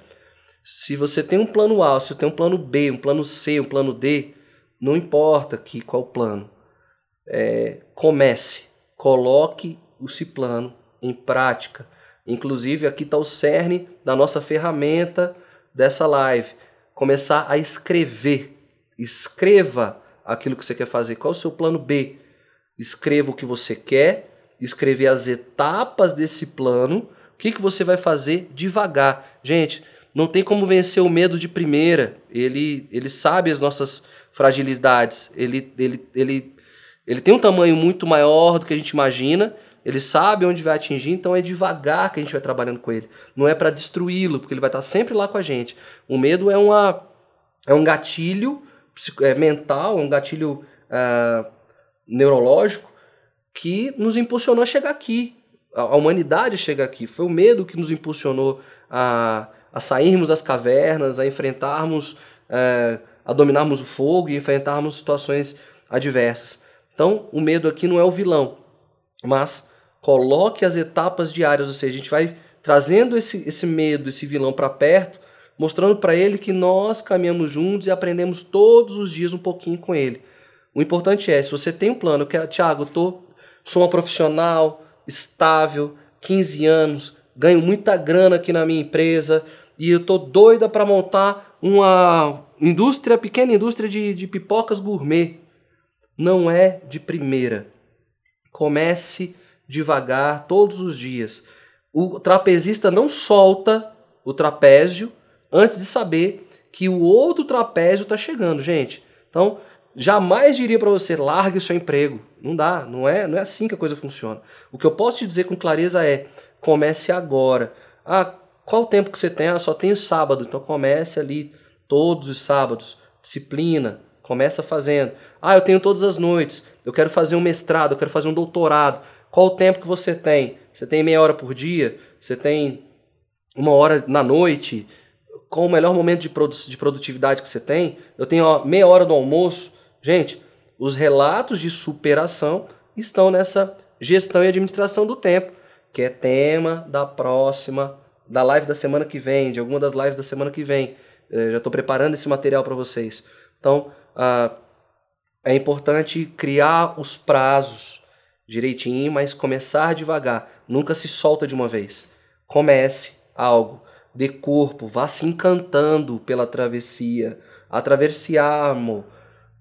Se você tem um plano A, se você tem um plano B, um plano C, um plano D, não importa que qual plano. É, comece, coloque esse plano em prática. Inclusive, aqui está o cerne da nossa ferramenta dessa live. Começar a escrever. Escreva aquilo que você quer fazer. Qual é o seu plano B? Escreva o que você quer, escrever as etapas desse plano, o que, que você vai fazer devagar. Gente, não tem como vencer o medo de primeira. Ele, ele sabe as nossas fragilidades. Ele, ele, ele, ele tem um tamanho muito maior do que a gente imagina. Ele sabe onde vai atingir, então é devagar que a gente vai trabalhando com ele. Não é para destruí-lo, porque ele vai estar sempre lá com a gente. O medo é, uma, é um gatilho é, mental, é um gatilho é, neurológico que nos impulsionou a chegar aqui. A, a humanidade chega aqui. Foi o medo que nos impulsionou a, a sairmos das cavernas, a enfrentarmos é, a dominarmos o fogo e enfrentarmos situações adversas. Então, o medo aqui não é o vilão, mas coloque as etapas diárias, ou seja, a gente vai trazendo esse, esse medo, esse vilão para perto, mostrando para ele que nós caminhamos juntos e aprendemos todos os dias um pouquinho com ele. O importante é, se você tem um plano, que Thiago, eu tô, sou uma profissional estável, 15 anos, ganho muita grana aqui na minha empresa e eu tô doida para montar uma indústria, pequena indústria de, de pipocas gourmet. Não é de primeira. Comece devagar, todos os dias. O trapezista não solta o trapézio antes de saber que o outro trapézio está chegando, gente. Então, jamais diria para você largue o seu emprego. Não dá, não é, não é assim que a coisa funciona. O que eu posso te dizer com clareza é: comece agora. Ah, qual o tempo que você tem? Ah, só tenho sábado. Então comece ali todos os sábados, disciplina, começa fazendo. Ah, eu tenho todas as noites, eu quero fazer um mestrado, eu quero fazer um doutorado. Qual o tempo que você tem? Você tem meia hora por dia? Você tem uma hora na noite? Qual o melhor momento de, produ de produtividade que você tem? Eu tenho ó, meia hora do almoço. Gente, os relatos de superação estão nessa gestão e administração do tempo, que é tema da próxima, da live da semana que vem, de alguma das lives da semana que vem. Eu já estou preparando esse material para vocês. Então, ah, é importante criar os prazos direitinho, mas começar devagar. Nunca se solta de uma vez. Comece algo, dê corpo, vá se encantando pela travessia. Atravessiamo.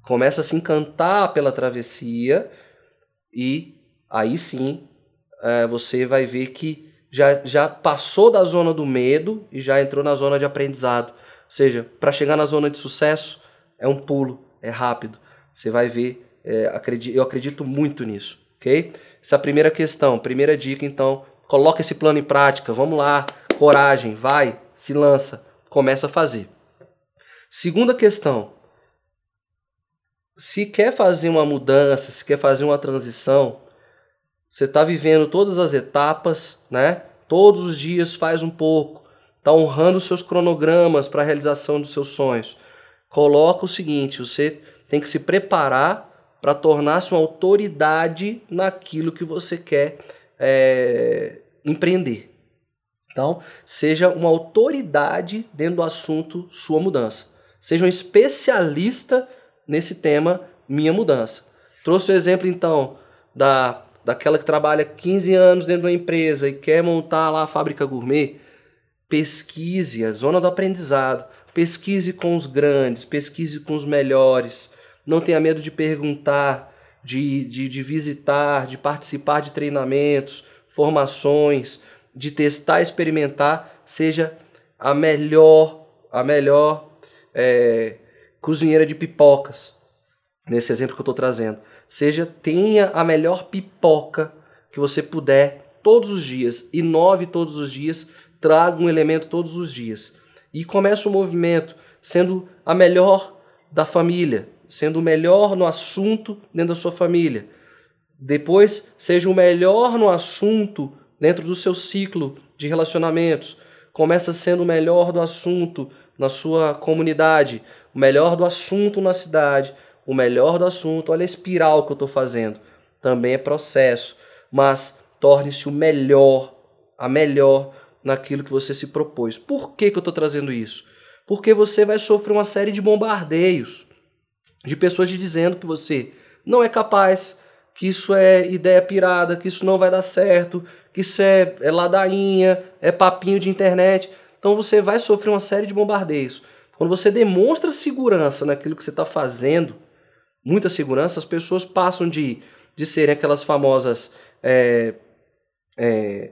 Começa a se encantar pela travessia e aí sim é, você vai ver que já, já passou da zona do medo e já entrou na zona de aprendizado seja, para chegar na zona de sucesso é um pulo, é rápido. Você vai ver, é, acredito, eu acredito muito nisso, ok? Essa a primeira questão, primeira dica, então, coloca esse plano em prática, vamos lá, coragem, vai, se lança, começa a fazer. Segunda questão, se quer fazer uma mudança, se quer fazer uma transição, você está vivendo todas as etapas, né? Todos os dias faz um pouco está honrando os seus cronogramas para a realização dos seus sonhos. Coloca o seguinte: você tem que se preparar para tornar-se uma autoridade naquilo que você quer é, empreender. Então, seja uma autoridade dentro do assunto sua mudança. Seja um especialista nesse tema minha mudança. Trouxe o exemplo então da daquela que trabalha 15 anos dentro de uma empresa e quer montar lá a fábrica gourmet pesquise a zona do aprendizado, pesquise com os grandes, pesquise com os melhores, não tenha medo de perguntar. de, de, de visitar, de participar de treinamentos, formações, de testar, experimentar, seja a melhor, a melhor é, cozinheira de pipocas, nesse exemplo que eu estou trazendo. Seja, tenha a melhor pipoca que você puder todos os dias, inove todos os dias, traga um elemento todos os dias. E comece o movimento sendo a melhor da família, sendo o melhor no assunto dentro da sua família. Depois, seja o melhor no assunto dentro do seu ciclo de relacionamentos. Começa sendo o melhor do assunto na sua comunidade, o melhor do assunto na cidade, o melhor do assunto. Olha a espiral que eu estou fazendo. Também é processo, mas torne-se o melhor, a melhor naquilo que você se propôs. Por que, que eu estou trazendo isso? Porque você vai sofrer uma série de bombardeios de pessoas te dizendo que você não é capaz, que isso é ideia pirada, que isso não vai dar certo, que isso é, é ladainha, é papinho de internet. Então você vai sofrer uma série de bombardeios. Quando você demonstra segurança naquilo que você está fazendo, muita segurança, as pessoas passam de, de serem aquelas famosas é, é,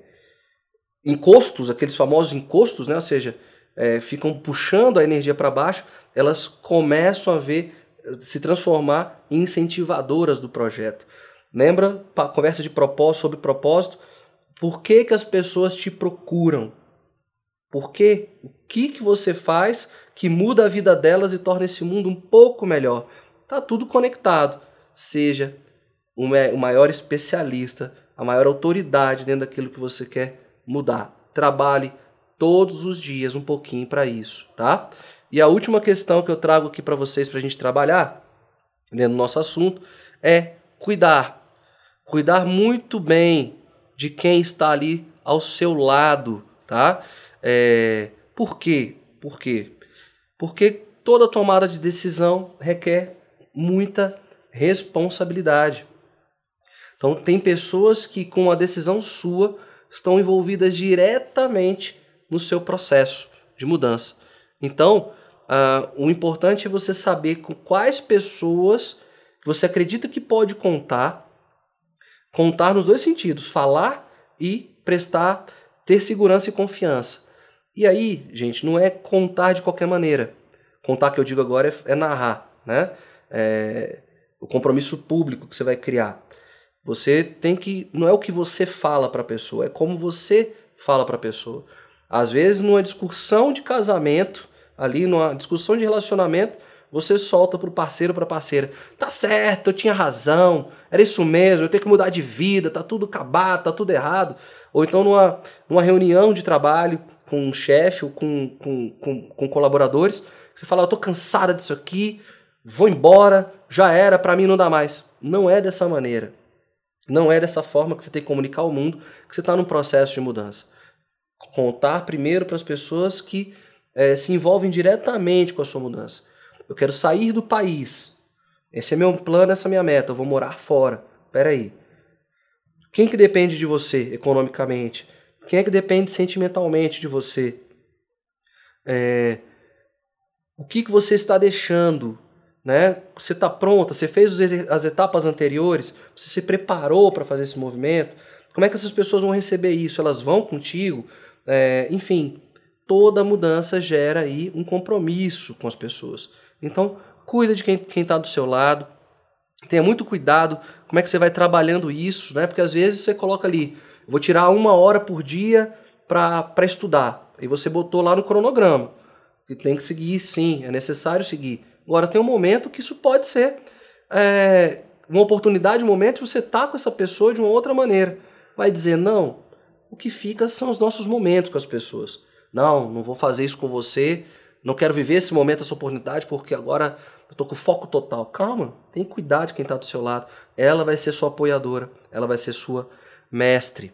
encostos, aqueles famosos encostos, né? ou seja, é, ficam puxando a energia para baixo, elas começam a ver se transformar em incentivadoras do projeto. Lembra conversa de propósito sobre propósito? Por que, que as pessoas te procuram? Por quê? O que, que você faz que muda a vida delas e torna esse mundo um pouco melhor? Tá tudo conectado. Seja o maior especialista, a maior autoridade dentro daquilo que você quer mudar. Trabalhe todos os dias um pouquinho para isso, tá? E a última questão que eu trago aqui para vocês para a gente trabalhar dentro do nosso assunto é cuidar. Cuidar muito bem de quem está ali ao seu lado, tá? É, por quê? Por quê? Porque toda tomada de decisão requer muita responsabilidade. Então, tem pessoas que, com a decisão sua, estão envolvidas diretamente no seu processo de mudança. Então, uh, o importante é você saber com quais pessoas você acredita que pode contar, contar nos dois sentidos, falar e prestar, ter segurança e confiança. E aí, gente, não é contar de qualquer maneira. Contar que eu digo agora é, é narrar, né? É, o compromisso público que você vai criar. Você tem que. Não é o que você fala para a pessoa, é como você fala para a pessoa. Às vezes, numa discussão de casamento, ali, numa discussão de relacionamento, você solta para o parceiro, para a parceira: tá certo, eu tinha razão, era isso mesmo, eu tenho que mudar de vida, tá tudo acabado, tá tudo errado. Ou então, numa, numa reunião de trabalho com um chefe ou com, com, com, com colaboradores, você fala: eu tô cansada disso aqui, vou embora, já era, para mim não dá mais. Não é dessa maneira. Não é dessa forma que você tem que comunicar ao mundo que você está num processo de mudança. Contar primeiro para as pessoas que é, se envolvem diretamente com a sua mudança. Eu quero sair do país. Esse é meu plano, essa é minha meta. Eu vou morar fora. Espera aí. Quem que depende de você economicamente? Quem é que depende sentimentalmente de você? É, o que, que você está deixando né? Você está pronta, você fez as etapas anteriores, você se preparou para fazer esse movimento. Como é que essas pessoas vão receber isso? Elas vão contigo? É, enfim, toda mudança gera aí um compromisso com as pessoas. Então, cuida de quem está do seu lado, tenha muito cuidado como é que você vai trabalhando isso, né? Porque às vezes você coloca ali, vou tirar uma hora por dia para estudar, e você botou lá no cronograma, que tem que seguir sim, é necessário seguir. Agora tem um momento que isso pode ser é, uma oportunidade, um momento que você tá com essa pessoa de uma outra maneira. Vai dizer, não, o que fica são os nossos momentos com as pessoas. Não, não vou fazer isso com você, não quero viver esse momento, essa oportunidade, porque agora eu tô com foco total. Calma, tem que cuidar de quem está do seu lado. Ela vai ser sua apoiadora, ela vai ser sua mestre.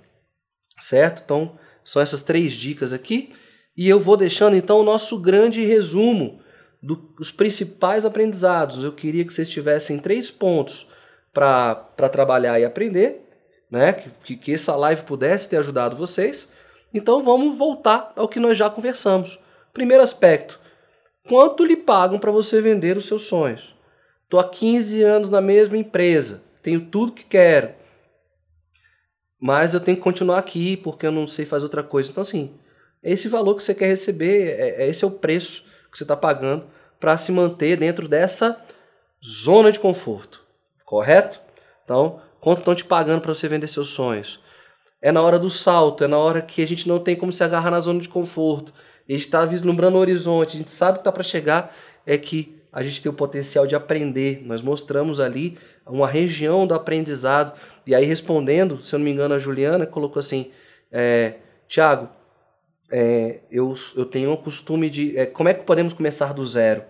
Certo? Então, são essas três dicas aqui. E eu vou deixando então o nosso grande resumo dos principais aprendizados. Eu queria que vocês tivessem três pontos para trabalhar e aprender, né? Que, que essa live pudesse ter ajudado vocês. Então vamos voltar ao que nós já conversamos. Primeiro aspecto: quanto lhe pagam para você vender os seus sonhos? Estou há 15 anos na mesma empresa, tenho tudo que quero, mas eu tenho que continuar aqui porque eu não sei fazer outra coisa. Então, assim, esse valor que você quer receber, é, é esse é o preço que você está pagando para se manter dentro dessa zona de conforto, correto? Então, quanto estão te pagando para você vender seus sonhos? É na hora do salto, é na hora que a gente não tem como se agarrar na zona de conforto. A gente está vislumbrando o horizonte, a gente sabe que está para chegar, é que a gente tem o potencial de aprender. Nós mostramos ali uma região do aprendizado. E aí, respondendo, se eu não me engano, a Juliana colocou assim: é, Tiago, é, eu, eu tenho o costume de. É, como é que podemos começar do zero?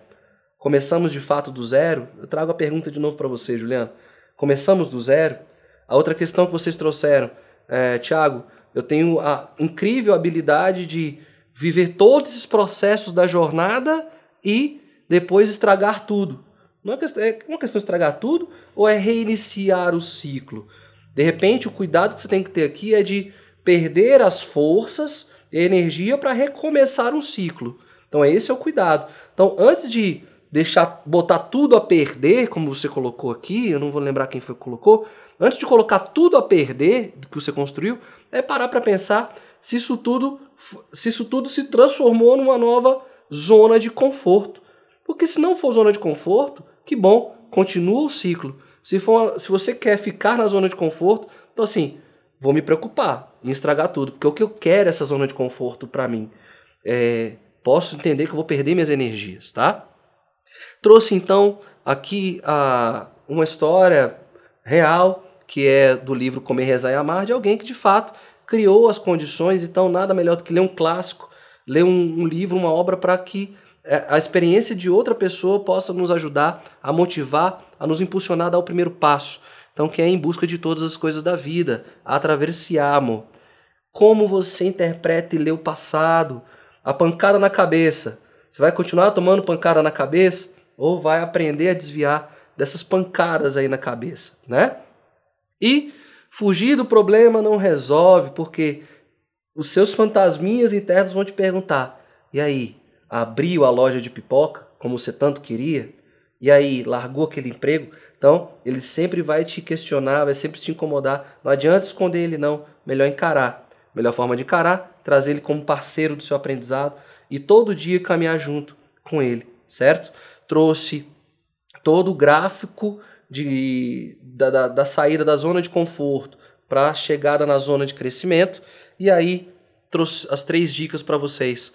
Começamos de fato do zero? Eu trago a pergunta de novo para você, Juliana. Começamos do zero? A outra questão que vocês trouxeram, é, Tiago, eu tenho a incrível habilidade de viver todos esses processos da jornada e depois estragar tudo. Não é, questão, é uma questão de estragar tudo ou é reiniciar o ciclo? De repente, o cuidado que você tem que ter aqui é de perder as forças energia para recomeçar um ciclo. Então, esse é o cuidado. Então, antes de deixar botar tudo a perder, como você colocou aqui, eu não vou lembrar quem foi que colocou, antes de colocar tudo a perder que você construiu, é parar para pensar se isso tudo se isso tudo se transformou numa nova zona de conforto. Porque se não for zona de conforto, que bom, continua o ciclo. Se, for, se você quer ficar na zona de conforto, então assim, vou me preocupar em estragar tudo, porque o que eu quero é essa zona de conforto para mim. É, posso entender que eu vou perder minhas energias, tá? Trouxe então aqui a, uma história real que é do livro Comer, Rezar e Amar, de alguém que de fato criou as condições, então nada melhor do que ler um clássico, ler um, um livro, uma obra para que é, a experiência de outra pessoa possa nos ajudar a motivar, a nos impulsionar a dar o primeiro passo. Então, que é em busca de todas as coisas da vida, a amor. Como você interpreta e lê o passado, a pancada na cabeça. Você vai continuar tomando pancada na cabeça ou vai aprender a desviar dessas pancadas aí na cabeça, né? E fugir do problema não resolve, porque os seus fantasminhas internos vão te perguntar: e aí, abriu a loja de pipoca, como você tanto queria, e aí largou aquele emprego, então ele sempre vai te questionar, vai sempre te incomodar. Não adianta esconder ele, não. Melhor encarar. Melhor forma de encarar, trazer ele como parceiro do seu aprendizado e todo dia caminhar junto com ele, certo? Trouxe todo o gráfico de, da, da, da saída da zona de conforto para a chegada na zona de crescimento e aí trouxe as três dicas para vocês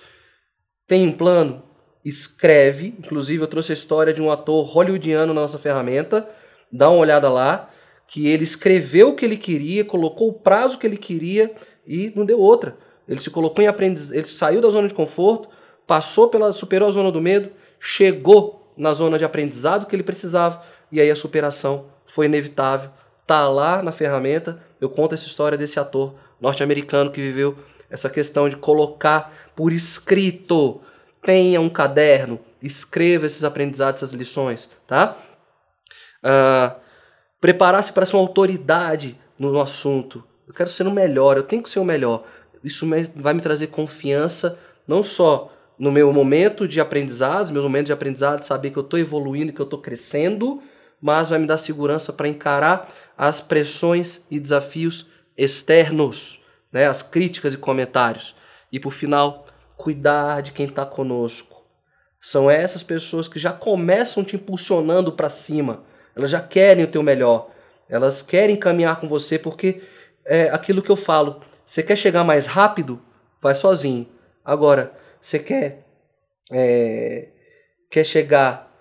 tem um plano? Escreve. Inclusive, eu trouxe a história de um ator hollywoodiano na nossa ferramenta. Dá uma olhada lá. Que ele escreveu o que ele queria, colocou o prazo que ele queria e não deu outra. Ele se colocou em aprendizagem, ele saiu da zona de conforto, passou pela, superou a zona do medo, chegou na zona de aprendizado que ele precisava e aí a superação foi inevitável. Tá lá na ferramenta. Eu conto essa história desse ator norte-americano que viveu essa questão de colocar por escrito. Tenha um caderno, escreva esses aprendizados, essas lições, tá? Uh, Preparar-se para ser uma autoridade no assunto. Eu quero ser o melhor, eu tenho que ser o melhor. Isso vai me trazer confiança, não só no meu momento de aprendizado, meus momentos de aprendizado, saber que eu estou evoluindo, que eu estou crescendo, mas vai me dar segurança para encarar as pressões e desafios externos né, as críticas e comentários. E por final, cuidar de quem está conosco. São essas pessoas que já começam te impulsionando para cima. Elas já querem o teu melhor. Elas querem caminhar com você porque é aquilo que eu falo. Você quer chegar mais rápido? Vai sozinho. Agora, você quer é, quer chegar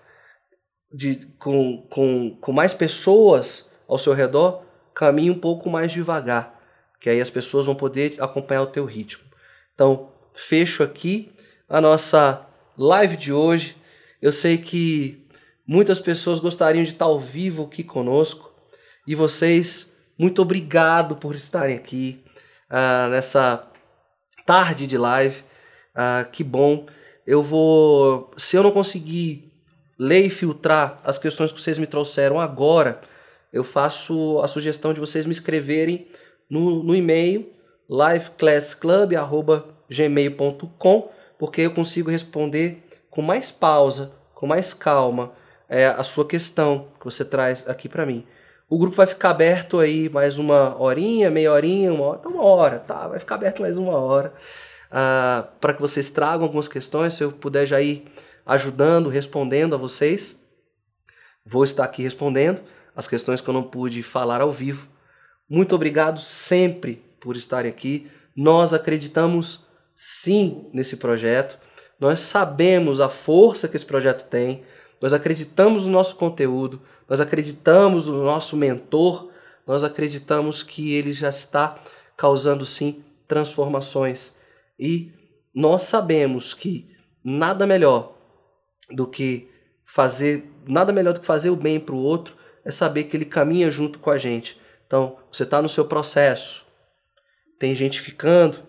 de, com, com, com mais pessoas ao seu redor? Caminhe um pouco mais devagar que aí as pessoas vão poder acompanhar o teu ritmo. Então, fecho aqui a nossa live de hoje. Eu sei que muitas pessoas gostariam de estar ao vivo aqui conosco e vocês, muito obrigado por estarem aqui uh, nessa tarde de live. Uh, que bom. Eu vou, se eu não conseguir ler e filtrar as questões que vocês me trouxeram agora, eu faço a sugestão de vocês me escreverem no, no e-mail liveclassclub.gmail.com porque eu consigo responder com mais pausa, com mais calma é, a sua questão que você traz aqui para mim. O grupo vai ficar aberto aí mais uma horinha, meia horinha, uma hora, então uma hora, tá? Vai ficar aberto mais uma hora uh, para que vocês tragam algumas questões. Se eu puder já ir ajudando, respondendo a vocês, vou estar aqui respondendo as questões que eu não pude falar ao vivo. Muito obrigado sempre por estarem aqui. Nós acreditamos sim nesse projeto. Nós sabemos a força que esse projeto tem. Nós acreditamos no nosso conteúdo. Nós acreditamos no nosso mentor. Nós acreditamos que ele já está causando sim transformações. E nós sabemos que nada melhor do que fazer, nada melhor do que fazer o bem para o outro é saber que ele caminha junto com a gente. Então, você está no seu processo, tem gente ficando,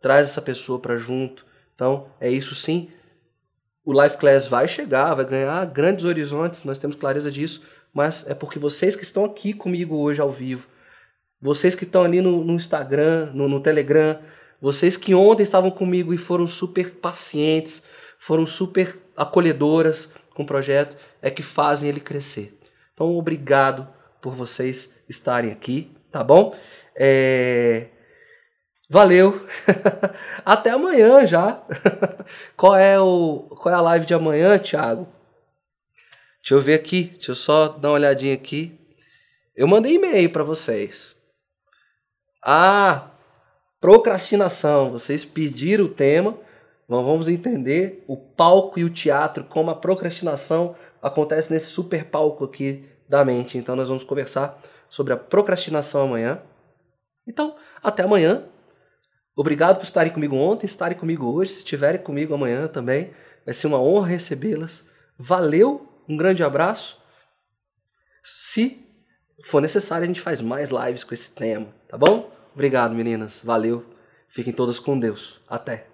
traz essa pessoa para junto. Então, é isso sim. O Life Class vai chegar, vai ganhar grandes horizontes, nós temos clareza disso, mas é porque vocês que estão aqui comigo hoje ao vivo, vocês que estão ali no, no Instagram, no, no Telegram, vocês que ontem estavam comigo e foram super pacientes, foram super acolhedoras com o projeto, é que fazem ele crescer. Então, obrigado por vocês estarem aqui, tá bom? É... Valeu. Até amanhã já. qual é o qual é a live de amanhã, Thiago? Deixa eu ver aqui, deixa eu só dar uma olhadinha aqui. Eu mandei e-mail para vocês. Ah, procrastinação. Vocês pediram o tema. Vamos entender o palco e o teatro, como a procrastinação acontece nesse super palco aqui da mente. Então nós vamos conversar sobre a procrastinação amanhã. Então, até amanhã. Obrigado por estarem comigo ontem, estarem comigo hoje, se estiverem comigo amanhã também. Vai ser uma honra recebê-las. Valeu, um grande abraço. Se for necessário, a gente faz mais lives com esse tema, tá bom? Obrigado, meninas. Valeu. Fiquem todas com Deus. Até.